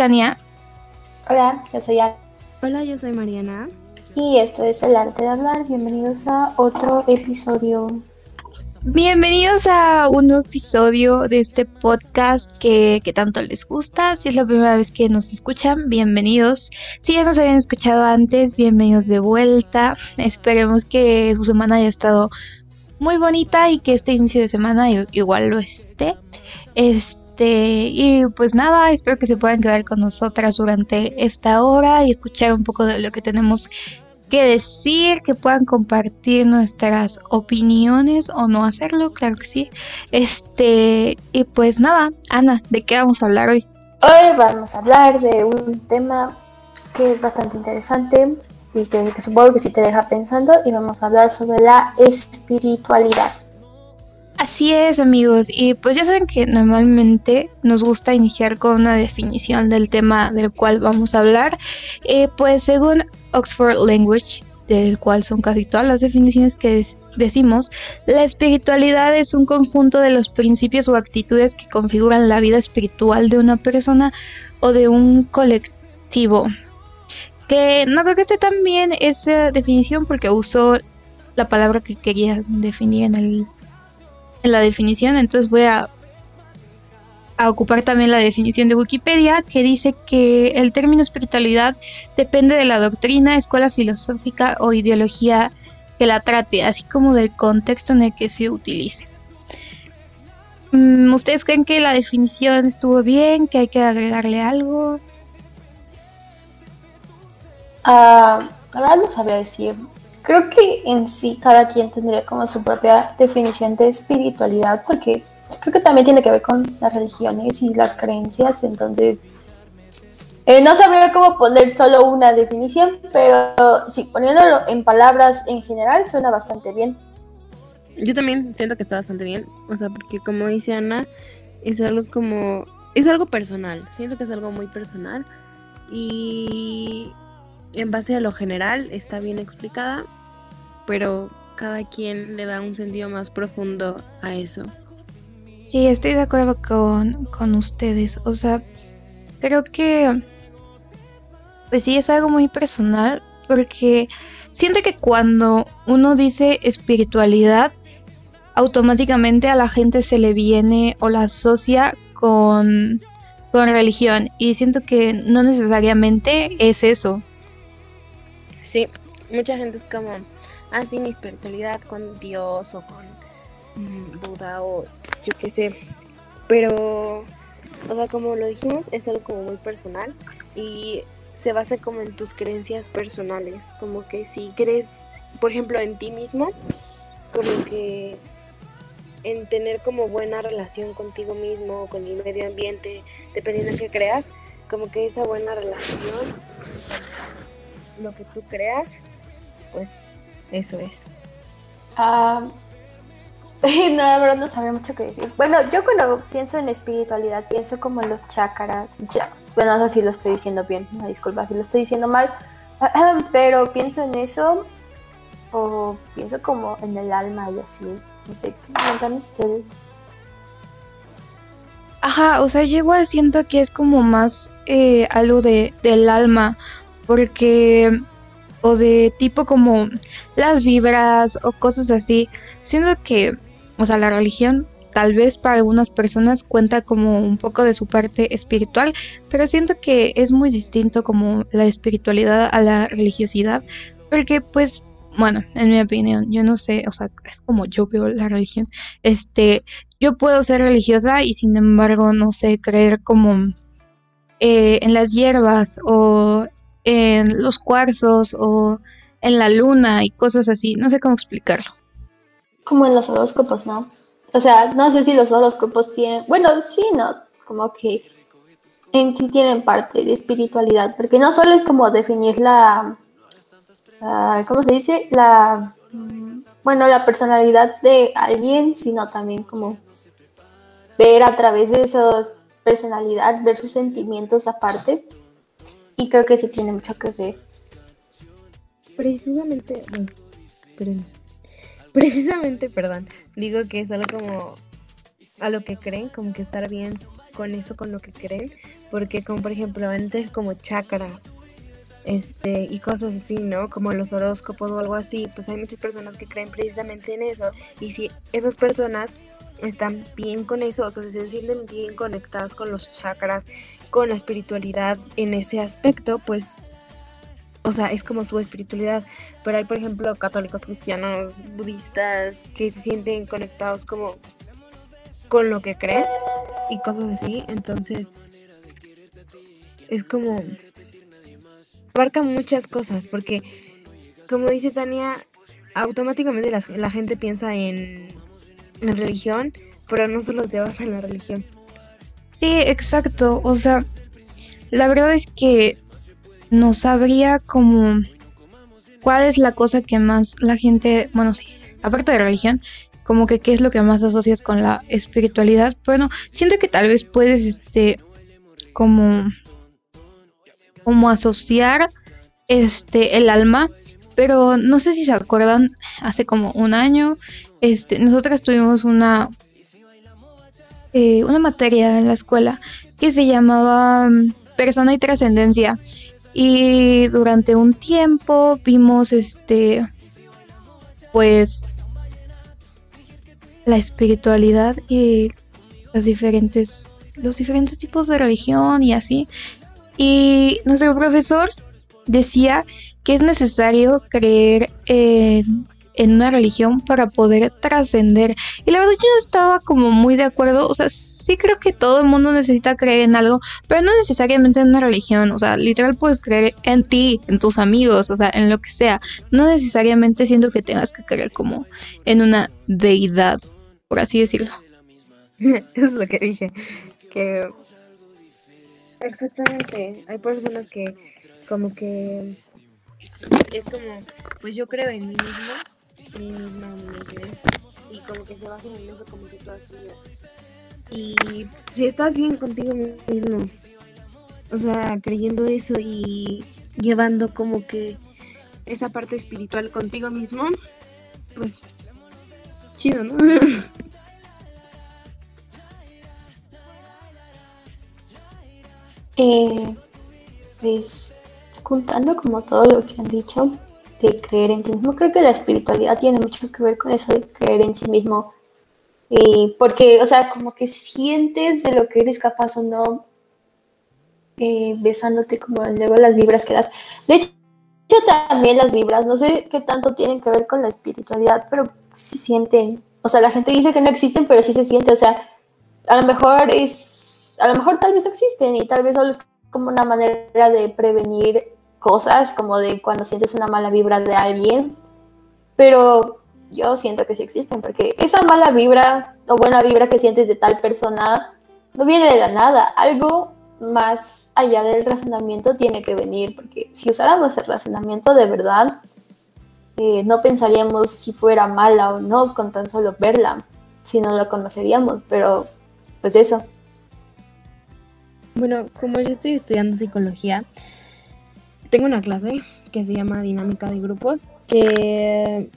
Tania. Hola, yo soy Ana. Hola, yo soy Mariana. Y esto es El Arte de Hablar. Bienvenidos a otro episodio. Bienvenidos a un nuevo episodio de este podcast que, que, tanto les gusta. Si es la primera vez que nos escuchan, bienvenidos. Si ya nos habían escuchado antes, bienvenidos de vuelta. Esperemos que su semana haya estado muy bonita y que este inicio de semana igual lo esté. Este, y pues nada, espero que se puedan quedar con nosotras durante esta hora y escuchar un poco de lo que tenemos que decir, que puedan compartir nuestras opiniones o no hacerlo, claro que sí. Este, y pues nada, Ana, ¿de qué vamos a hablar hoy? Hoy vamos a hablar de un tema que es bastante interesante y que, que supongo que sí te deja pensando y vamos a hablar sobre la espiritualidad. Así es amigos, y pues ya saben que normalmente nos gusta iniciar con una definición del tema del cual vamos a hablar. Eh, pues según Oxford Language, del cual son casi todas las definiciones que decimos, la espiritualidad es un conjunto de los principios o actitudes que configuran la vida espiritual de una persona o de un colectivo. Que no creo que esté tan bien esa definición porque usó la palabra que quería definir en el en la definición, entonces voy a, ocupar también la definición de Wikipedia que dice que el término espiritualidad depende de la doctrina, escuela filosófica o ideología que la trate, así como del contexto en el que se utilice. Mm, ¿Ustedes creen que la definición estuvo bien? ¿Que hay que agregarle algo? Ahora no sabría decir. Creo que en sí cada quien tendría como su propia definición de espiritualidad, porque creo que también tiene que ver con las religiones y las creencias, entonces eh, no sabría cómo poner solo una definición, pero sí, poniéndolo en palabras en general suena bastante bien. Yo también siento que está bastante bien, o sea, porque como dice Ana, es algo como, es algo personal, siento que es algo muy personal y en base a lo general está bien explicada, pero cada quien le da un sentido más profundo a eso. Sí, estoy de acuerdo con, con ustedes. O sea, creo que, pues sí, es algo muy personal, porque siento que cuando uno dice espiritualidad, automáticamente a la gente se le viene o la asocia con, con religión. Y siento que no necesariamente es eso. Sí, mucha gente es como, así mi espiritualidad con Dios o con mm, Buda o yo qué sé. Pero, o sea, como lo dijimos, es algo como muy personal y se basa como en tus creencias personales. Como que si crees, por ejemplo, en ti mismo, como que en tener como buena relación contigo mismo, con el medio ambiente, dependiendo de qué creas, como que esa buena relación lo que tú creas, pues eso es. Ah, no, la verdad no sabría mucho qué decir. Bueno, yo cuando pienso en espiritualidad pienso como en los chakras. Bueno, no sé si lo estoy diciendo bien, me disculpa si lo estoy diciendo mal, pero pienso en eso o pienso como en el alma y así. No sé, ¿qué ustedes? Ajá, o sea, yo igual siento que es como más eh, algo de, del alma, porque o de tipo como las vibras o cosas así, siendo que, o sea, la religión tal vez para algunas personas cuenta como un poco de su parte espiritual, pero siento que es muy distinto como la espiritualidad a la religiosidad, porque pues bueno, en mi opinión, yo no sé, o sea, es como yo veo la religión. Este, yo puedo ser religiosa y sin embargo no sé creer como eh, en las hierbas o en los cuarzos o en la luna y cosas así. No sé cómo explicarlo. Como en los horóscopos, ¿no? O sea, no sé si los horóscopos tienen... Bueno, sí, ¿no? Como que en sí tienen parte de espiritualidad, porque no solo es como definir la... ¿Cómo se dice? La... Bueno, la personalidad de alguien, sino también como ver a través de esa personalidad, ver sus sentimientos aparte. Y creo que sí tiene mucho que ver. Precisamente, precisamente, perdón, digo que es algo como a lo que creen, como que estar bien con eso, con lo que creen, porque como por ejemplo antes como chakras este y cosas así, ¿no? Como los horóscopos o algo así, pues hay muchas personas que creen precisamente en eso y si esas personas están bien con eso, o sea, se sienten bien conectadas con los chakras, con la espiritualidad en ese aspecto, pues o sea, es como su espiritualidad. Pero hay, por ejemplo, católicos, cristianos, budistas, que se sienten conectados como con lo que creen y cosas así. Entonces, es como... Abarca muchas cosas, porque, como dice Tania, automáticamente la, gente piensa en, en religión, pero no solo se basa en la religión. Sí, exacto. O sea, la verdad es que no sabría como cuál es la cosa que más la gente, bueno, sí, aparte de religión, como que qué es lo que más asocias con la espiritualidad. Bueno, siento que tal vez puedes, este, como, como asociar, este, el alma, pero no sé si se acuerdan, hace como un año, este, nosotras tuvimos una, eh, una materia en la escuela que se llamaba mm, persona y trascendencia. Y durante un tiempo vimos este pues la espiritualidad y las diferentes los diferentes tipos de religión y así. Y nuestro profesor decía que es necesario creer en en una religión para poder trascender. Y la verdad yo no estaba como muy de acuerdo, o sea, sí creo que todo el mundo necesita creer en algo, pero no necesariamente en una religión, o sea, literal puedes creer en ti, en tus amigos, o sea, en lo que sea. No necesariamente siento que tengas que creer como en una deidad, por así decirlo. es lo que dije, que exactamente, hay personas que como que es como, pues yo creo en mí mismo y como que se basa en eso como que toda su vida. Y si estás bien contigo mismo, o sea, creyendo eso y llevando como que esa parte espiritual contigo mismo, pues chido, ¿no? eh, pues contando como todo lo que han dicho, de creer en ti mismo. Creo que la espiritualidad tiene mucho que ver con eso de creer en sí mismo. Y porque, o sea, como que sientes de lo que eres capaz o no, eh, besándote como luego las vibras que das. De hecho, también las vibras, no sé qué tanto tienen que ver con la espiritualidad, pero sí sienten. O sea, la gente dice que no existen, pero sí se siente. O sea, a lo mejor es, a lo mejor tal vez no existen y tal vez solo es como una manera de prevenir cosas, como de cuando sientes una mala vibra de alguien, pero yo siento que sí existen, porque esa mala vibra o buena vibra que sientes de tal persona no viene de la nada, algo más allá del razonamiento tiene que venir, porque si usáramos el razonamiento de verdad, eh, no pensaríamos si fuera mala o no con tan solo verla, si no la conoceríamos, pero pues eso. Bueno, como yo estoy estudiando psicología, tengo una clase que se llama Dinámica de Grupos, que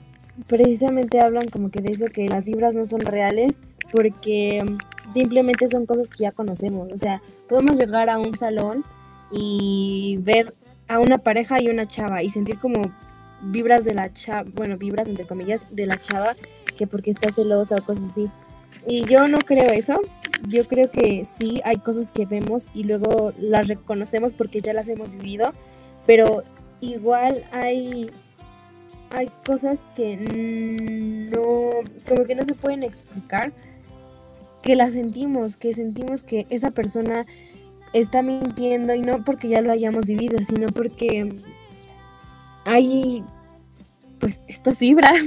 precisamente hablan como que de eso, que las vibras no son reales porque simplemente son cosas que ya conocemos. O sea, podemos llegar a un salón y ver a una pareja y una chava y sentir como vibras de la chava, bueno, vibras entre comillas, de la chava, que porque está celosa o cosas así. Y yo no creo eso. Yo creo que sí hay cosas que vemos y luego las reconocemos porque ya las hemos vivido pero igual hay hay cosas que no como que no se pueden explicar que las sentimos que sentimos que esa persona está mintiendo y no porque ya lo hayamos vivido sino porque hay pues estas vibras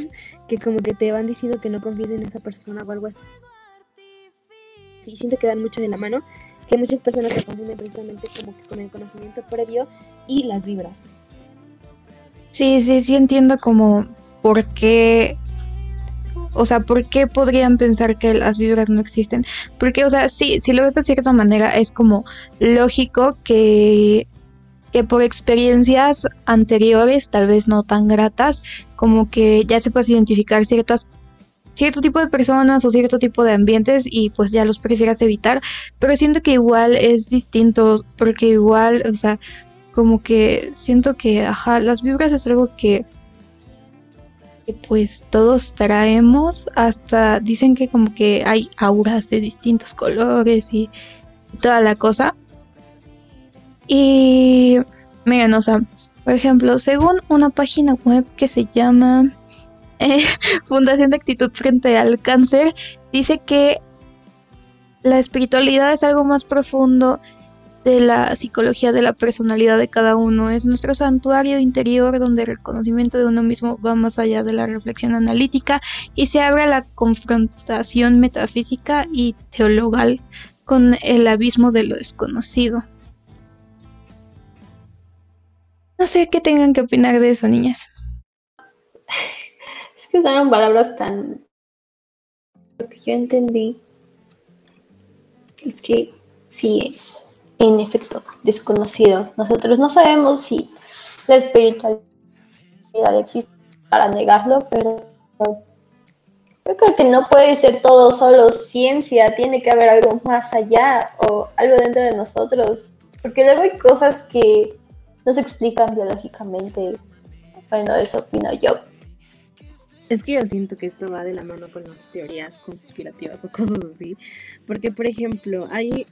que como que te van diciendo que no confíes en esa persona o algo así. Sí siento que van mucho de la mano que muchas personas se confunden precisamente como que con el conocimiento previo y las vibras. Sí, sí, sí entiendo como por qué, o sea, por qué podrían pensar que las vibras no existen. Porque, o sea, sí, si lo ves de cierta manera, es como lógico que, que por experiencias anteriores, tal vez no tan gratas, como que ya se puedes identificar ciertas cierto tipo de personas o cierto tipo de ambientes y pues ya los prefieras evitar, pero siento que igual es distinto porque igual, o sea, como que siento que, ajá, las vibras es algo que, que pues todos traemos, hasta dicen que como que hay auras de distintos colores y toda la cosa. Y miren, o sea, por ejemplo, según una página web que se llama eh, Fundación de Actitud frente al Cáncer, dice que la espiritualidad es algo más profundo de la psicología de la personalidad de cada uno. Es nuestro santuario interior donde el conocimiento de uno mismo va más allá de la reflexión analítica y se abre a la confrontación metafísica y teologal con el abismo de lo desconocido. No sé qué tengan que opinar de eso, niñas. Es que son palabras tan... Lo que yo entendí es que sí es, en efecto, desconocido. Nosotros no sabemos si la espiritualidad existe para negarlo, pero yo creo que no puede ser todo solo ciencia, tiene que haber algo más allá o algo dentro de nosotros, porque luego hay cosas que no se explican biológicamente. Bueno, eso opino yo. Es que yo siento que esto va de la mano con las teorías conspirativas o cosas así. Porque, por ejemplo, hay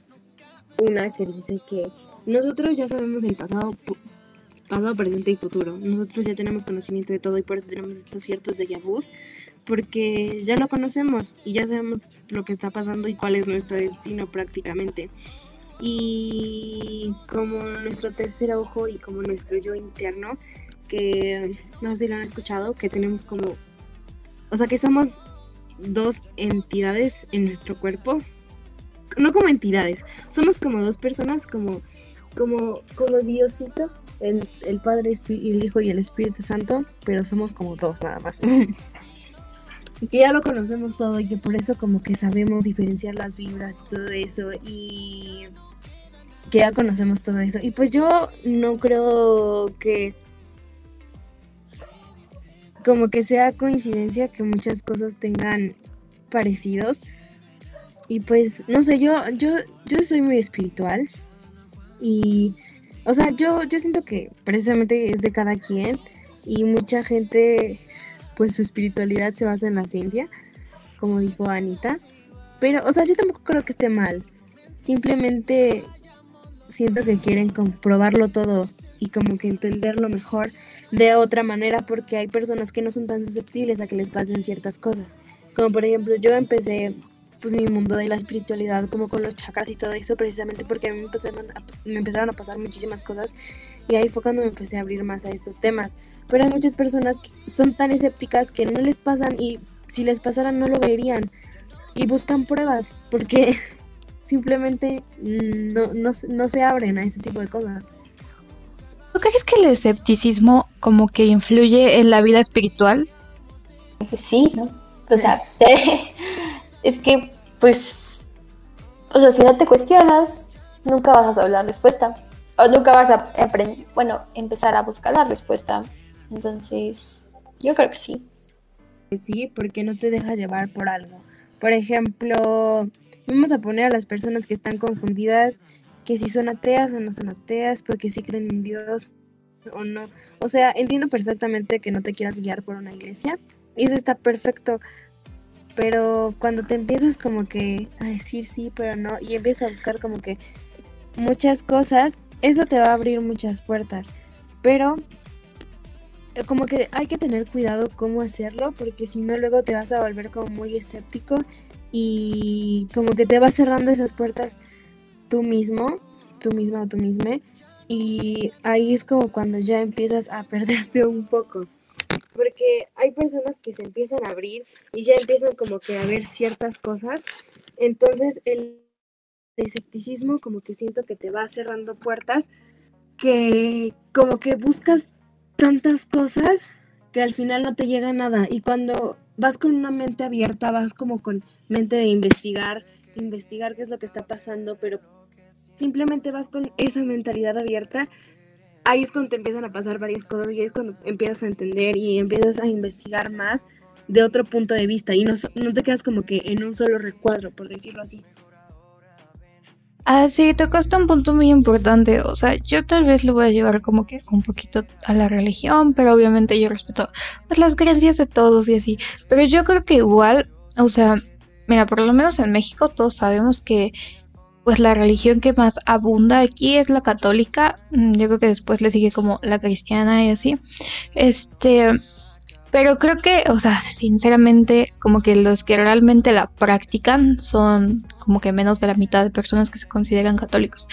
una que dice que nosotros ya sabemos el pasado, pasado, presente y futuro. Nosotros ya tenemos conocimiento de todo y por eso tenemos estos ciertos déjà vus. Porque ya lo conocemos y ya sabemos lo que está pasando y cuál es nuestro destino prácticamente. Y como nuestro tercer ojo y como nuestro yo interno, que no sé si lo han escuchado, que tenemos como, o sea, que somos dos entidades en nuestro cuerpo, no como entidades, somos como dos personas, como, como, como Diosito, el, el Padre, el Hijo y el Espíritu Santo, pero somos como dos nada más. y que ya lo conocemos todo y que por eso como que sabemos diferenciar las vibras y todo eso y que ya conocemos todo eso. Y pues yo no creo que como que sea coincidencia que muchas cosas tengan parecidos. Y pues, no sé, yo, yo, yo soy muy espiritual. Y, o sea, yo, yo siento que precisamente es de cada quien. Y mucha gente, pues su espiritualidad se basa en la ciencia, como dijo Anita. Pero, o sea, yo tampoco creo que esté mal. Simplemente siento que quieren comprobarlo todo y como que entenderlo mejor de otra manera porque hay personas que no son tan susceptibles a que les pasen ciertas cosas. Como por ejemplo, yo empecé pues mi mundo de la espiritualidad como con los chakras y todo eso precisamente porque a mí me empezaron a, me empezaron a pasar muchísimas cosas y ahí fue cuando me empecé a abrir más a estos temas. Pero hay muchas personas que son tan escépticas que no les pasan y si les pasaran no lo verían y buscan pruebas porque simplemente no, no, se abren a ese tipo de cosas. ¿Tú crees que el escepticismo como que influye en la vida espiritual? Pues sí, ¿no? O sea, es que, pues, o sea, si no te cuestionas, nunca vas a saber la respuesta. O nunca vas a aprender, bueno, empezar a buscar la respuesta. Entonces, yo creo que sí. Sí, porque no te deja llevar por algo. Por ejemplo, Vamos a poner a las personas que están confundidas, que si son ateas o no son ateas, porque si creen en Dios o no. O sea, entiendo perfectamente que no te quieras guiar por una iglesia, y eso está perfecto. Pero cuando te empiezas como que a decir sí, pero no, y empiezas a buscar como que muchas cosas, eso te va a abrir muchas puertas. Pero eh, como que hay que tener cuidado cómo hacerlo, porque si no luego te vas a volver como muy escéptico y como que te vas cerrando esas puertas tú mismo, tú misma o tú misma, y ahí es como cuando ya empiezas a perderte un poco. Porque hay personas que se empiezan a abrir y ya empiezan como que a ver ciertas cosas. Entonces el escepticismo como que siento que te va cerrando puertas que como que buscas tantas cosas que al final no te llega nada. Y cuando vas con una mente abierta, vas como con mente de investigar, investigar qué es lo que está pasando, pero simplemente vas con esa mentalidad abierta, ahí es cuando te empiezan a pasar varias cosas y ahí es cuando empiezas a entender y empiezas a investigar más de otro punto de vista y no, no te quedas como que en un solo recuadro, por decirlo así. Ah, sí, tocaste un punto muy importante. O sea, yo tal vez lo voy a llevar como que un poquito a la religión, pero obviamente yo respeto pues, las creencias de todos y así. Pero yo creo que igual, o sea, mira, por lo menos en México todos sabemos que pues la religión que más abunda aquí es la católica. Mm, yo creo que después le sigue como la cristiana y así. Este, pero creo que, o sea, sinceramente, como que los que realmente la practican son como que menos de la mitad de personas que se consideran católicos.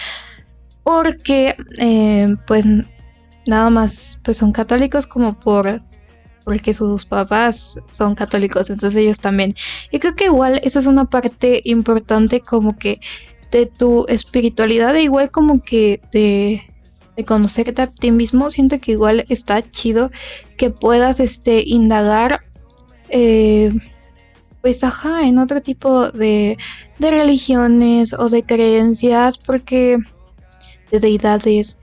Porque, eh, pues, nada más, pues son católicos como por porque sus papás son católicos, entonces ellos también. Y creo que igual esa es una parte importante como que de tu espiritualidad, igual como que de de conocerte a ti mismo, siento que igual está chido que puedas este, indagar, eh, pues ajá, en otro tipo de, de religiones o de creencias, porque de deidades,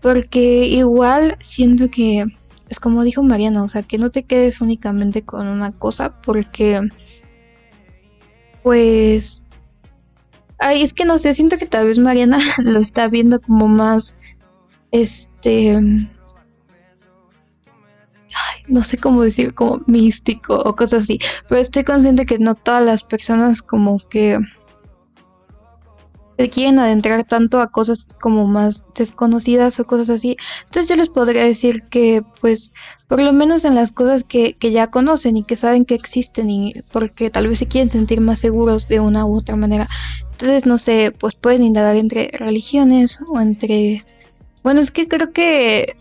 porque igual siento que es como dijo Mariana, o sea, que no te quedes únicamente con una cosa, porque pues Ay, es que no sé, siento que tal vez Mariana lo está viendo como más este, no sé cómo decir, como místico o cosas así, pero estoy consciente que no todas las personas como que quieren adentrar tanto a cosas como más desconocidas o cosas así. Entonces yo les podría decir que pues por lo menos en las cosas que, que ya conocen y que saben que existen y porque tal vez se quieren sentir más seguros de una u otra manera. Entonces no sé, pues pueden indagar entre religiones o entre bueno, es que creo que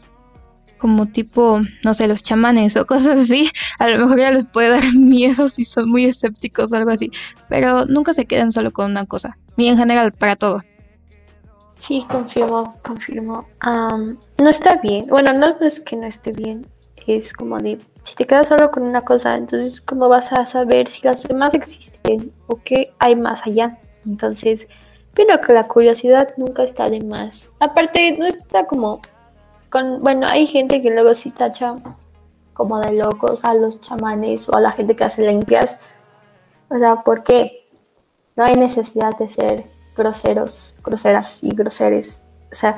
como tipo, no sé, los chamanes o cosas así, a lo mejor ya les puede dar miedo si son muy escépticos o algo así, pero nunca se quedan solo con una cosa, ni en general para todo. Sí, confirmo, confirmo. no está bien, bueno, no es que no esté bien, es como de, si te quedas solo con una cosa, entonces ¿cómo vas a saber si las demás existen o qué hay más allá? Entonces, pero que la curiosidad nunca está de más. Aparte, no está como con, bueno, hay gente que luego sí tacha como de locos a los chamanes o a la gente que hace limpias. O sea, ¿por qué? No hay necesidad de ser groseros, groseras y groseres. O sea,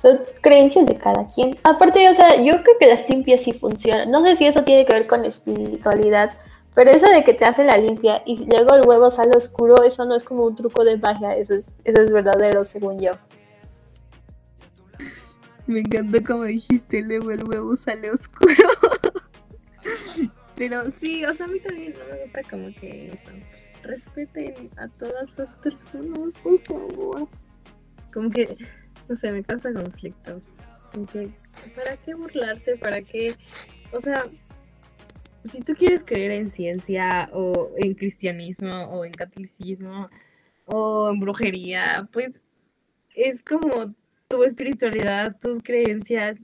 son creencias de cada quien. Aparte, o sea, yo creo que las limpias sí funcionan. No sé si eso tiene que ver con espiritualidad, pero eso de que te hace la limpia y luego el huevo sale oscuro, eso no es como un truco de magia, eso es, eso es verdadero según yo. Me encantó como dijiste, luego el huevo sale oscuro. Pero sí, o sea, a mí también no me gusta como que eso. Respeten a todas las personas, por favor. Como que, no sé, me causa conflicto. Como que, ¿para qué burlarse? ¿Para qué? O sea, si tú quieres creer en ciencia o en cristianismo o en catolicismo o en brujería, pues es como tu espiritualidad, tus creencias,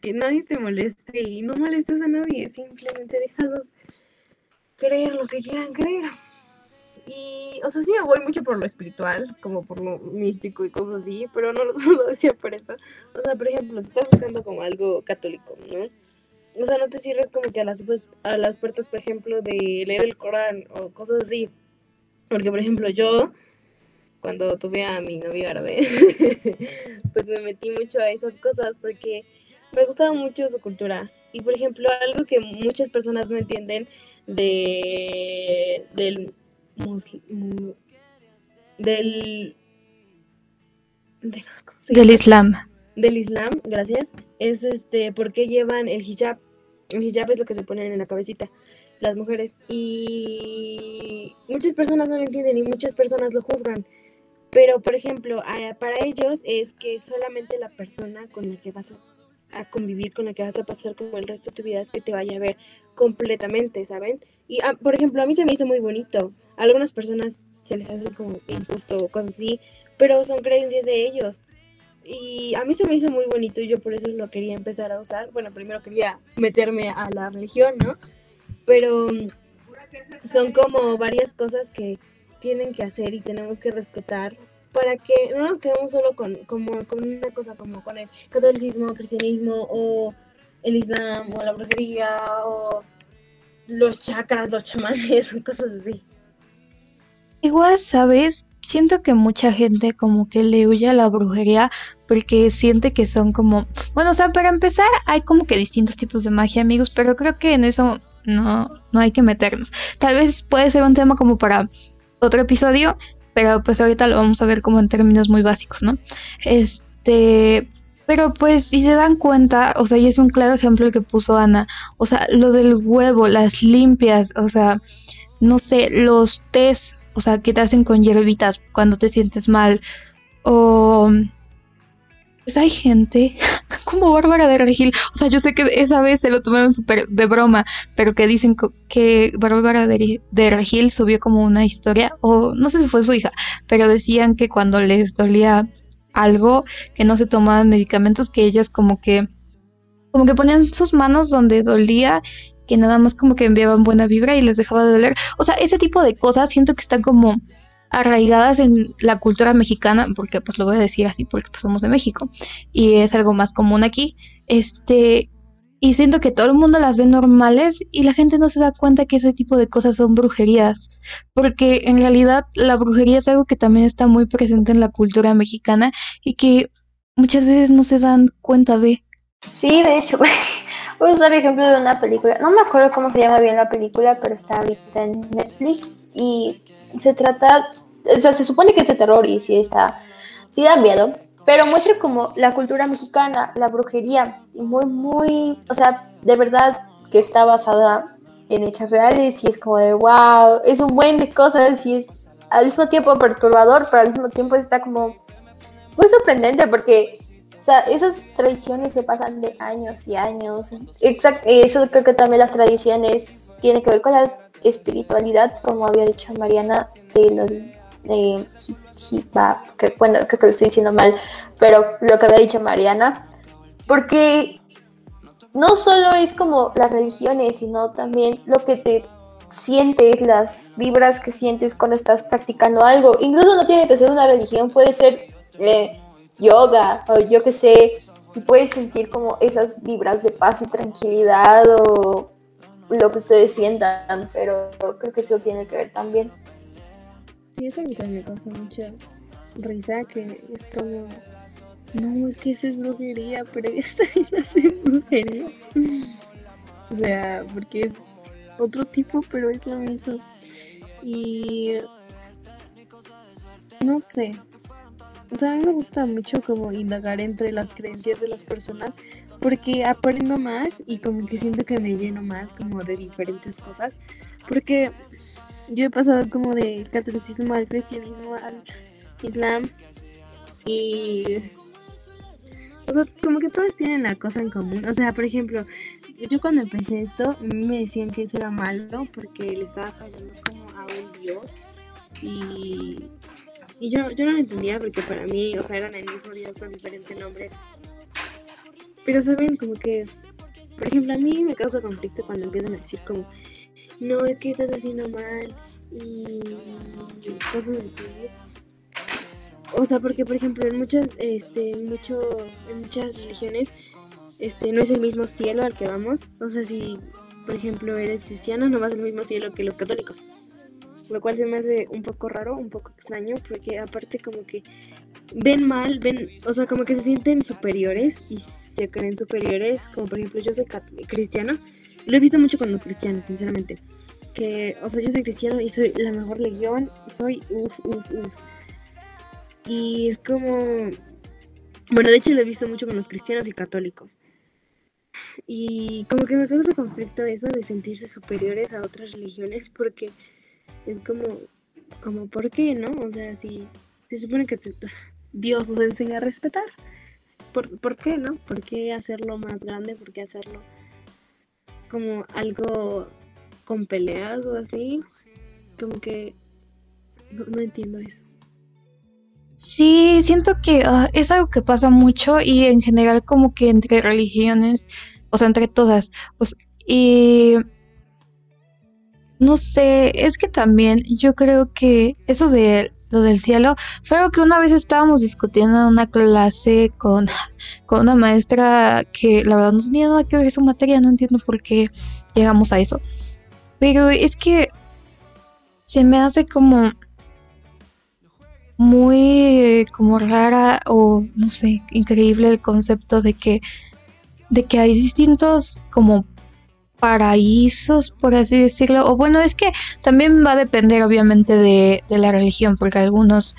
que nadie te moleste y no molestes a nadie, simplemente déjalos creer lo que quieran creer. Y, o sea, sí me voy mucho por lo espiritual, como por lo místico y cosas así, pero no lo solo decía por eso. O sea, por ejemplo, si estás buscando como algo católico, ¿no? o sea, no te cierres como que a las, pues, a las puertas, por ejemplo, de leer el Corán o cosas así. Porque, por ejemplo, yo, cuando tuve a mi novio árabe, pues me metí mucho a esas cosas porque me gustaba mucho su cultura. Y, por ejemplo, algo que muchas personas no entienden de, del del del Islam del Islam, gracias, es este, ¿por qué llevan el hijab? El hijab es lo que se ponen en la cabecita las mujeres y muchas personas no lo entienden y muchas personas lo juzgan. Pero, por ejemplo, para ellos es que solamente la persona con la que vas a, convivir, con la que vas a pasar como el resto de tu vida es que te vaya a ver completamente, ¿saben? Y, ah, por ejemplo, a mí se me hizo muy bonito. Algunas personas se les hace como injusto o cosas así, pero son creencias de ellos. Y a mí se me hizo muy bonito y yo por eso lo quería empezar a usar. Bueno, primero quería meterme a la religión, ¿no? Pero son como varias cosas que tienen que hacer y tenemos que respetar para que no nos quedemos solo con, como, con una cosa como con el catolicismo, cristianismo o el islam o la brujería o los chakras, los chamanes, cosas así. Igual, ¿sabes? Siento que mucha gente como que le huye a la brujería porque siente que son como... Bueno, o sea, para empezar hay como que distintos tipos de magia, amigos, pero creo que en eso no, no hay que meternos. Tal vez puede ser un tema como para otro episodio, pero pues ahorita lo vamos a ver como en términos muy básicos, ¿no? Este, pero pues si se dan cuenta, o sea, y es un claro ejemplo el que puso Ana, o sea, lo del huevo, las limpias, o sea, no sé, los tés, o sea, que te hacen con hierbitas cuando te sientes mal, o pues hay gente como Bárbara de Regil. O sea, yo sé que esa vez se lo tomaron súper de broma, pero que dicen que Bárbara de, de, Regil subió como una historia, o no sé si fue su hija, pero decían que cuando les dolía algo, que no se tomaban medicamentos, que ellas como que, como que ponían sus manos donde dolía que nada más como que enviaban buena vibra y les dejaba de doler. O sea, ese tipo de cosas siento que están como arraigadas en la cultura mexicana, porque pues lo voy a decir así porque pues, somos de México y es algo más común aquí. Este, y siento que todo el mundo las ve normales y la gente no se da cuenta que ese tipo de cosas son brujerías, porque en realidad la brujería es algo que también está muy presente en la cultura mexicana y que muchas veces no se dan cuenta de. Sí, de hecho, voy a usar el ejemplo de una película, no me acuerdo cómo se llama bien la película, pero está ahorita en Netflix. Y se trata, o sea, se supone que es de terror y sí está, sí da miedo, pero muestra como la cultura mexicana, la brujería, y muy, muy, o sea, de verdad que está basada en hechos reales y es como de wow, es un buen de cosas y es al mismo tiempo perturbador, pero al mismo tiempo está como muy sorprendente porque sea, esas tradiciones se pasan de años y años. Exacto, eso creo que también las tradiciones tienen que ver con la espiritualidad, como había dicho Mariana, de los de que, bueno, creo que lo estoy diciendo mal, pero lo que había dicho Mariana, porque no solo es como las religiones, sino también lo que te sientes, las vibras que sientes cuando estás practicando algo. Incluso no tiene que ser una religión, puede ser eh, yoga o yo que sé, y puedes sentir como esas vibras de paz y tranquilidad o lo que ustedes sientan, pero creo que eso tiene que ver también. Sí, eso a mí también me causa mucha risa, que es como, no, es que eso es brujería, pero esta no es brujería. O sea, porque es otro tipo, pero es lo mismo. Y no sé. O sea, a mí me gusta mucho como indagar entre las creencias de las personas porque aprendo más y como que siento que me lleno más como de diferentes cosas, porque yo he pasado como de catolicismo al cristianismo al islam y o sea, como que todos tienen la cosa en común, o sea, por ejemplo, yo cuando empecé esto me decían que eso era malo porque le estaba fallando como a un dios y y yo, yo no lo entendía porque para mí, o sea, eran el mismo Dios con diferente nombre. Pero saben, como que, por ejemplo, a mí me causa conflicto cuando empiezan a decir como, no, es que estás haciendo mal y cosas así. O sea, porque por ejemplo en muchas, este, en muchos, en muchas religiones, este, no es el mismo cielo al que vamos. O sea, si, por ejemplo, eres cristiano, no vas al mismo cielo que los católicos. Lo cual se me hace un poco raro, un poco extraño, porque aparte como que ven mal, ven, o sea, como que se sienten superiores y se creen superiores, como por ejemplo yo soy cristiana, lo he visto mucho con los cristianos, sinceramente, que, o sea, yo soy cristiano y soy la mejor legión, soy uff, uff, uff. Y es como, bueno, de hecho lo he visto mucho con los cristianos y católicos. Y como que me causa conflicto eso de sentirse superiores a otras religiones porque es como, como ¿por qué, no? O sea, si se supone que Dios nos enseña a respetar. ¿Por, ¿Por, qué, no? ¿Por qué hacerlo más grande? ¿Por qué hacerlo como algo con peleas o así? Como que no, entiendo eso. Sí, siento que ah, es algo que pasa mucho y en general como que entre religiones, o sea, entre todas. y no sé, es que también yo creo que eso de lo del cielo fue algo que una vez estábamos discutiendo en una clase con, con una maestra que la verdad no tenía nada que ver su materia, no entiendo por qué llegamos a eso. Pero es que se me hace como muy como rara o no sé, increíble el concepto de que de que hay distintos como paraísos, por así decirlo. O bueno, es que también va a depender obviamente de, la religión, porque algunos,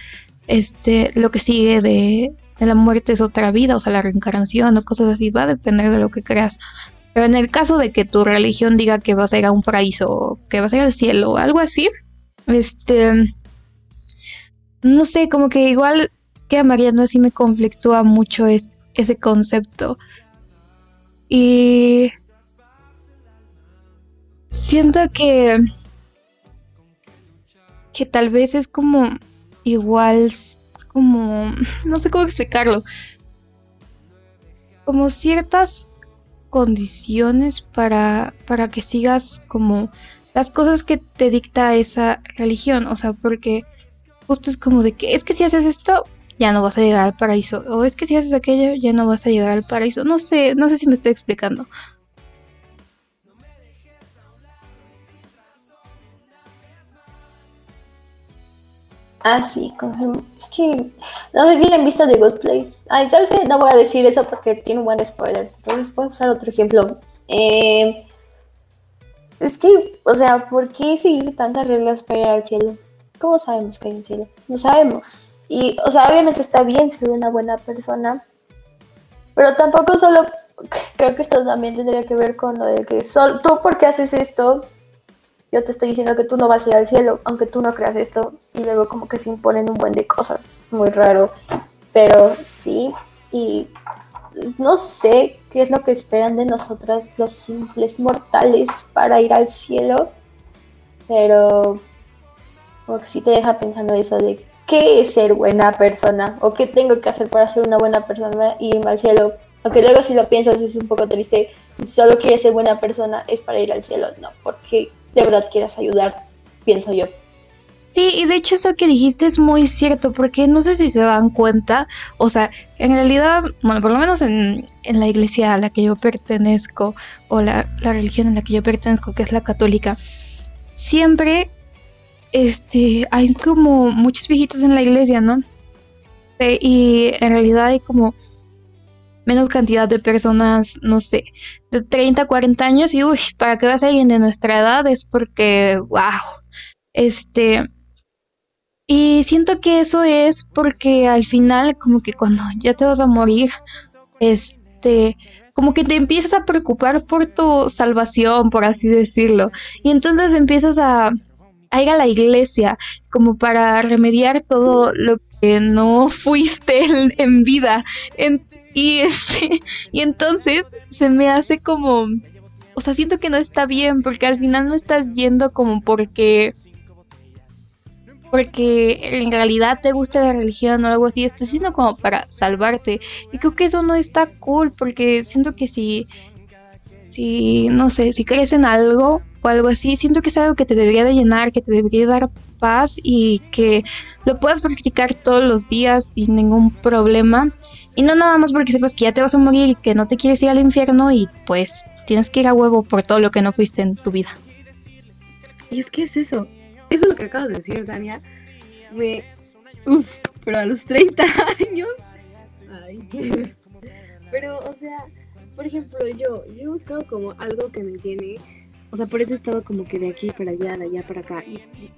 este, lo que sigue de, la muerte es otra vida, o sea, la reencarnación o cosas así, va a depender de lo que creas. Pero en el caso de que tu religión diga que vas a ir a un paraíso, que vas a ir al cielo, o algo así, este, no sé, como que igual que a Mariana sí me conflictúa mucho es, ese concepto. Y siento que que tal vez es como igual como no sé cómo explicarlo. Como ciertas condiciones para para que sigas como las cosas que te dicta esa religión. O sea porque justo es como de que es que si haces esto ya no vas a llegar al paraíso o es que si haces aquello ya no vas a llegar al paraíso no sé no sé si me estoy explicando Ah, sí, confirmo. Es que no sé si le han visto The Good Place. Ay, ¿sabes qué? No voy a decir eso porque tiene un buen spoilers. Entonces puedo usar otro ejemplo. Eh, es que, o sea, ¿por qué seguir tantas reglas para ir al cielo? ¿Cómo sabemos que hay un cielo? No sabemos. Y, o sea, obviamente está bien ser una buena persona, pero tampoco solo, creo que esto también tendría que ver con lo de que solo, tú porque haces esto, yo te estoy diciendo que tú no vas a ir al cielo, aunque tú no creas esto, y luego como que se imponen un buen de cosas, muy raro, pero sí, y no sé qué es lo que esperan de nosotras los simples mortales para ir al cielo, pero como que sí te deja pensando eso de qué es ser buena persona o qué tengo que hacer para ser una buena persona y irme al cielo. Aunque luego si lo piensas es un poco triste, solo quieres ser buena persona es para ir al cielo, no, porque de verdad quieras ayudar, pienso yo. Sí, y de hecho eso que dijiste es muy cierto, porque no sé si se dan cuenta, o sea, en realidad, bueno, por lo menos en, en la iglesia a la que yo pertenezco, o la, la, religión en la que yo pertenezco, que es la católica, siempre este, hay como muchos viejitos en la iglesia, ¿no? Eh, y en realidad hay como menos cantidad de personas, no sé, de 30, 40 años y uy, para que veas a alguien de nuestra edad es porque, wow, este, y siento que eso es porque al final como que cuando ya te vas a morir, este, como que te empiezas a preocupar por tu salvación, por así decirlo, y entonces empiezas a, ir a la iglesia como para remediar todo lo que no fuiste en, en vida. En, y este, y entonces se me hace como, o sea, siento que no está bien porque al final no estás yendo como porque porque en realidad te gusta la religión o algo así, estás yendo como para salvarte. Y creo que eso no está cool porque siento que si si no sé, si crees en algo o algo así, siento que es algo que te debería de llenar, que te debería dar paz y que lo puedas practicar todos los días sin ningún problema. Y no nada más porque sepas que ya te vas a morir y que no te quieres ir al infierno y pues tienes que ir a huevo por todo lo que no fuiste en tu vida. Y es que es eso. Eso es lo que acabas de decir, Dania. Me. Uf, pero a los 30 años. Ay. Pero, o sea, por ejemplo, yo, yo he buscado como algo que me llene. O sea, por eso he estado como que de aquí para allá, de allá para acá.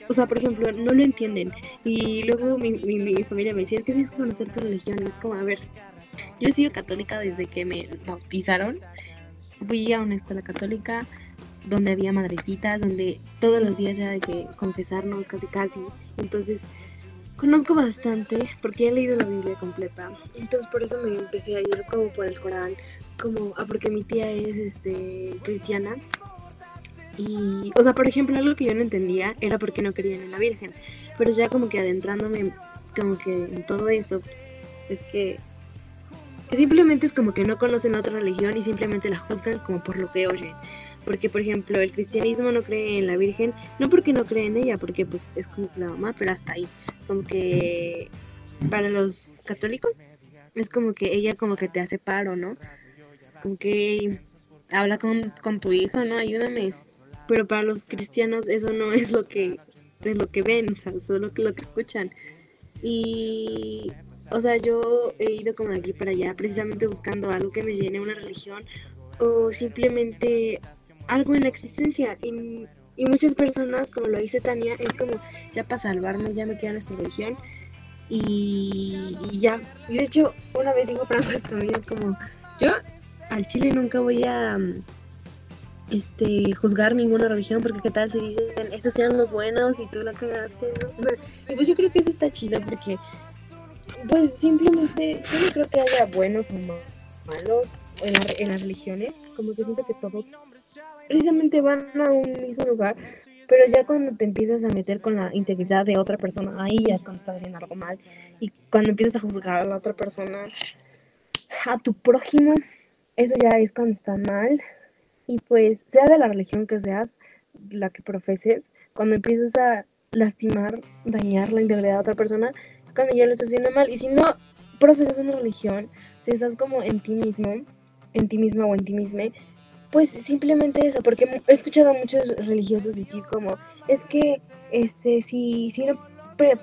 O sea, por ejemplo, no lo entienden. Y luego mi, mi, mi familia me decía, es que tienes que conocer tu religión. Es como, a ver, yo he sido católica desde que me bautizaron. Fui a una escuela católica donde había madrecitas, donde todos los días era de que confesarnos casi casi. Entonces, conozco bastante porque he leído la Biblia completa. Entonces, por eso me empecé a ir como por el Corán, como ah, porque mi tía es este cristiana. Y, o sea, por ejemplo, algo que yo no entendía era porque no creían en la Virgen. Pero ya como que adentrándome como que en todo eso, pues, es que simplemente es como que no conocen otra religión y simplemente la juzgan como por lo que oyen. Porque, por ejemplo, el cristianismo no cree en la Virgen, no porque no cree en ella, porque pues es como la mamá, pero hasta ahí. Como que para los católicos es como que ella como que te hace paro, ¿no? Como que habla con, con tu hijo, ¿no? Ayúdame. pero para los cristianos eso no es lo que es lo que ven, solo lo que, lo que escuchan. Y, o sea, yo he ido como de aquí para allá precisamente buscando algo que me llene una religión o simplemente algo en la existencia. Y, y muchas personas, como lo dice Tania, es como, ya para salvarme, ya me quedo en esta religión. Y, ya. Y de hecho, una vez dijo Franco también como, yo al Chile nunca voy a este juzgar ninguna religión porque qué tal si dicen estos sean los buenos y tú la cagaste ¿no? y pues yo creo que eso está chido porque pues simplemente yo no creo que haya buenos o malos en, en las religiones. Como que siento que todos precisamente van a un mismo lugar pero ya cuando te empiezas a meter con la integridad de otra persona ahí ya es cuando estás haciendo algo mal. Y cuando empiezas a juzgar a la otra persona a tu prójimo eso ya es cuando está mal. Y pues, sea de la religión que seas, la que profeses, cuando empiezas a lastimar, dañar la integridad de otra persona, cuando ya lo estás haciendo mal. Y si no profesas una religión, si estás como en ti mismo, en ti misma o en ti misma, pues simplemente eso, porque he escuchado a muchos religiosos decir como, es que este si, si no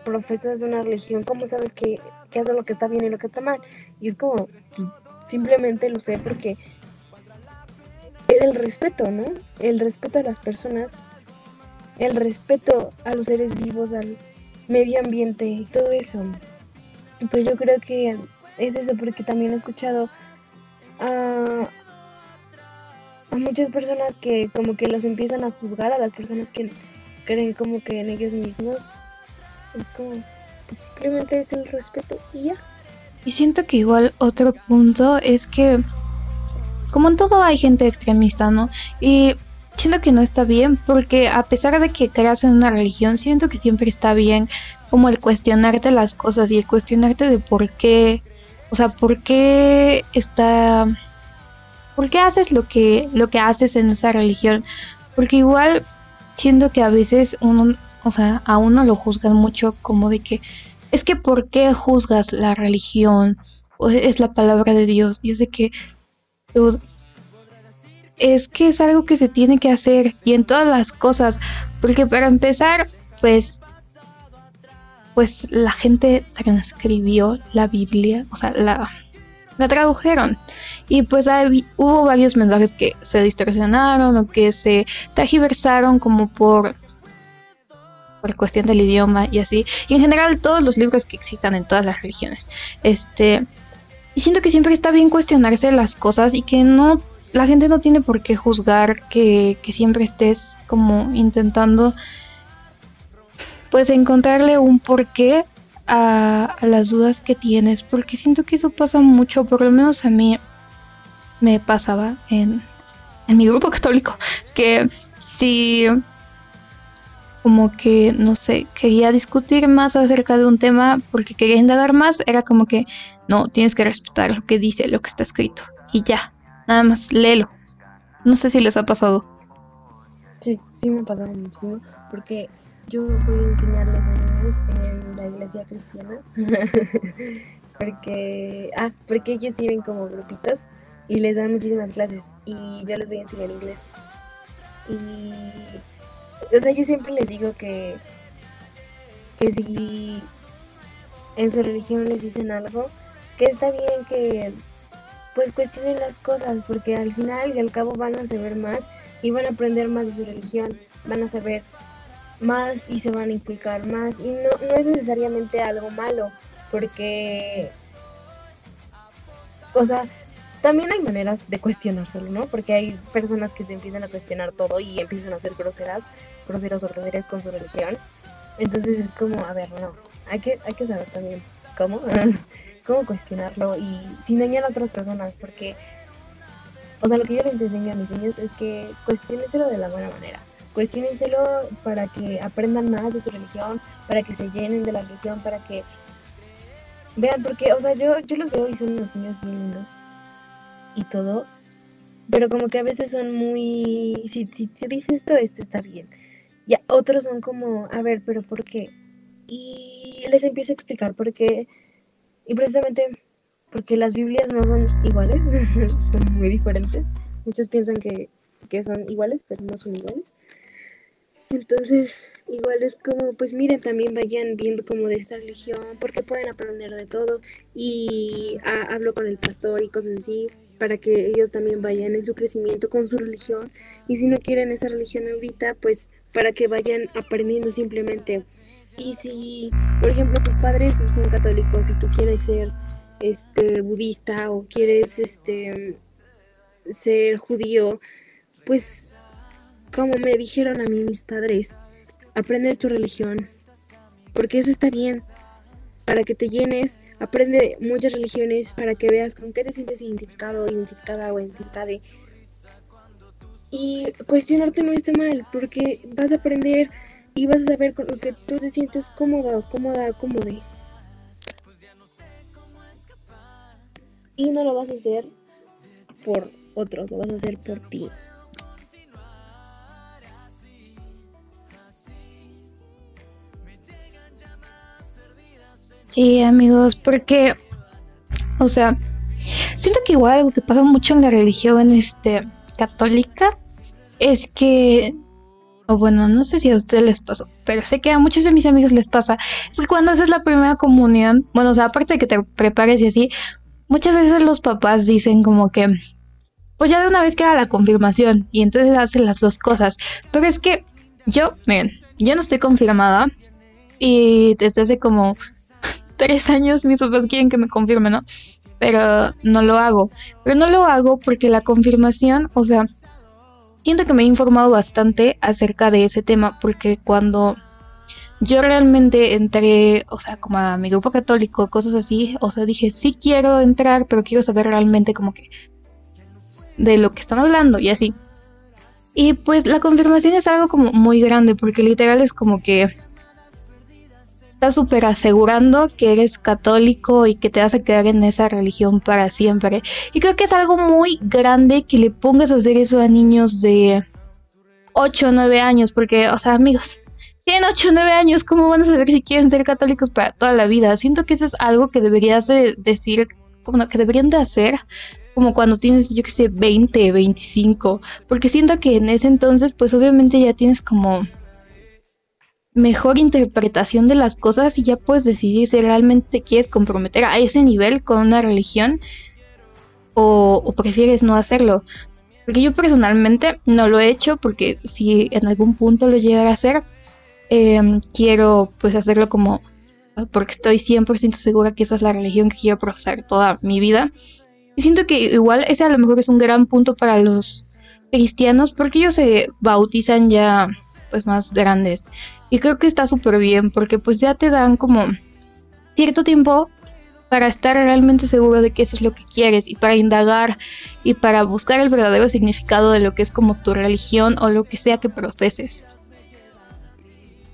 profesas una religión, ¿cómo sabes que, que hace lo que está bien y lo que está mal? Y es como, simplemente lo sé porque es el respeto, ¿no? El respeto a las personas, el respeto a los seres vivos, al medio ambiente todo eso. Pues yo creo que es eso, porque también he escuchado a, a muchas personas que como que los empiezan a juzgar, a las personas que creen como que en ellos mismos. Es como, pues simplemente es el respeto y ya. Y siento que igual otro punto es que como en todo hay gente extremista, ¿no? Y siento que no está bien porque a pesar de que creas en una religión, siento que siempre está bien como el cuestionarte las cosas y el cuestionarte de por qué, o sea, por qué está, por qué haces lo que, lo que haces en esa religión. Porque igual siento que a veces uno, o sea, a uno lo juzgan mucho como de que, es que por qué juzgas la religión, o es la palabra de Dios, y es de que es que es algo que se tiene que hacer y en todas las cosas, porque para empezar, pues pues la gente transcribió la Biblia, o sea, la, la tradujeron. Y pues hubo varios mensajes que se distorsionaron o que se tergiversaron como por, por cuestión del idioma y así. Y en general todos los libros que existan en todas las religiones. Este, y siento que siempre está bien cuestionarse las cosas y que no la gente no tiene por qué juzgar que, siempre estés como intentando pues encontrarle un porqué a, a las dudas que tienes, porque siento que eso pasa mucho, por lo menos a mí me pasaba en, en mi grupo católico, que si como que, no sé, quería discutir más acerca de un tema porque quería indagar más, era como que, no, tienes que respetar lo que dice, lo que está escrito, y ya, Nada más léelo. No sé si les ha pasado. Sí, sí me ha pasado muchísimo. Porque yo voy a enseñarles a niños en la iglesia cristiana. porque, ah, porque ellos tienen como grupitos y les dan muchísimas clases. Y yo les voy a enseñar inglés. Y, o sea, yo siempre les digo que, que si en su religión les dicen algo, que está bien que pues cuestionen las cosas, porque al final y al cabo van a saber más y van a aprender más de su religión, van a saber más y se van a implicar más. Y no, no es necesariamente algo malo, porque, o sea, también hay maneras de cuestionárselo, ¿no? Porque hay personas que se empiezan a cuestionar todo y empiezan a ser groseras, groseros o groseras con su religión. Entonces es como, a ver, no, hay que, hay que saber también cómo. cómo cuestionarlo y sin dañar a otras personas, porque, o sea, lo que yo les enseño a mis niños es que cuestionenselo de la buena manera. Cuestionenselo para que aprendan más de su religión, para que se llenen de la religión, para que vean, porque, o sea, yo, yo los veo y son unos niños bien lindos y todo, pero como que a veces son muy, si, si te dice esto, esto está bien. Ya, otros son como, a ver, pero ¿por qué? Y les empiezo a explicar por qué y precisamente porque las Biblias no son iguales, son muy diferentes. Muchos piensan que, son iguales, pero no son iguales. Entonces, igual es como, pues miren, también vayan viendo como de esta religión, porque pueden aprender de todo. Y hablo con el pastor y cosas así, para que ellos también vayan en su crecimiento con su religión. Y si no quieren esa religión ahorita, pues para que vayan aprendiendo simplemente. Y si, por ejemplo, tus padres son católicos y tú quieres ser este budista o quieres este ser judío, pues como me dijeron a mí mis padres, aprende tu religión, porque eso está bien, para que te llenes, aprende muchas religiones para que veas con qué te sientes identificado, identificada o identificada. Y cuestionarte no está mal, porque vas a aprender y vas a saber con lo que tú te sientes cómodo, cómoda, cómodo. Y no lo vas a hacer por otros, lo vas a hacer por ti. Sí, amigos, porque, o sea, siento que igual algo que pasa mucho en la religión este, católica es que, o bueno, no sé si a ustedes les pasó, pero sé que a muchos de mis amigos les pasa, es que cuando haces la primera comunión, bueno, o sea, aparte de que te prepares y así, muchas veces los papás dicen como que, pues ya de una vez queda la confirmación y entonces hacen las dos cosas, pero es que yo, miren, yo no estoy confirmada y desde hace como tres años mis papás quieren que me confirme, ¿no? Pero no lo hago. Pero no lo hago porque la confirmación, o sea, siento que me he informado bastante acerca de ese tema porque cuando yo realmente entré, o sea, como a mi grupo católico, cosas así, o sea, dije, sí quiero entrar, pero quiero saber realmente como que de lo que están hablando y así. Y pues la confirmación es algo como muy grande porque literal es como que estás súper asegurando que eres católico y que te vas a quedar en esa religión para siempre. Y creo que es algo muy grande que le pongas a hacer eso a niños de 8 o 9 años, porque, o sea, amigos, tienen 8 o 9 años, ¿cómo van a saber si quieren ser católicos para toda la vida? Siento que eso es algo que deberías de decir, como que deberían de hacer como cuando tienes, yo que sé, 20, 25, porque siento que en ese entonces, pues obviamente ya tienes como mejor interpretación de las cosas y ya puedes decidir si realmente te quieres comprometer a ese nivel con una religión o, prefieres no hacerlo. Porque yo personalmente no lo he hecho porque si en algún punto lo llegara a hacer, em, quiero pues hacerlo como porque estoy 100% segura que esa es la religión que quiero profesar toda mi vida. Y siento que igual ese a lo mejor es un gran punto para los cristianos porque ellos se bautizan ya pues más grandes. Y creo que está súper bien porque pues ya te dan como cierto tiempo para estar realmente seguro de que eso es lo que quieres y para indagar y para buscar el verdadero significado de lo que es como tu religión o lo que sea que profeses.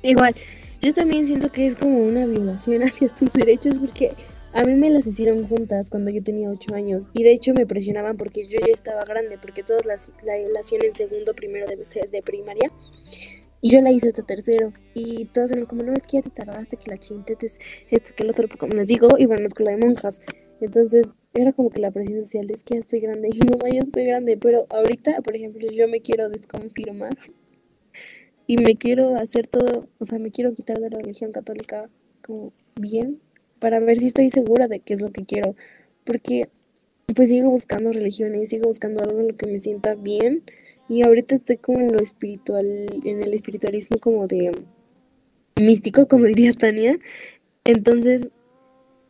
Igual, yo también siento que es como una violación hacia tus derechos porque a mí me las hicieron juntas cuando yo tenía 8 años y de hecho me presionaban porque yo ya estaba grande porque todos las, la, hacían en segundo, primero de, de primaria y yo la hice hasta tercero. Y todos eran como, no, es que ya te tardaste, que la chintetes, esto, que el otro, como les digo, a la escuela de monjas. Entonces, era como que la presión social es que ya estoy grande. Y mamá, ya estoy grande. Pero ahorita, por ejemplo, yo me quiero desconfirmar. Y me quiero hacer todo, o sea, me quiero quitar de la religión católica como bien. Para ver si estoy segura de qué es lo que quiero. Porque, pues sigo buscando religiones, sigo buscando algo en lo que me sienta bien y ahorita estoy como en lo espiritual, en el espiritualismo como de místico, como diría Tania. Entonces,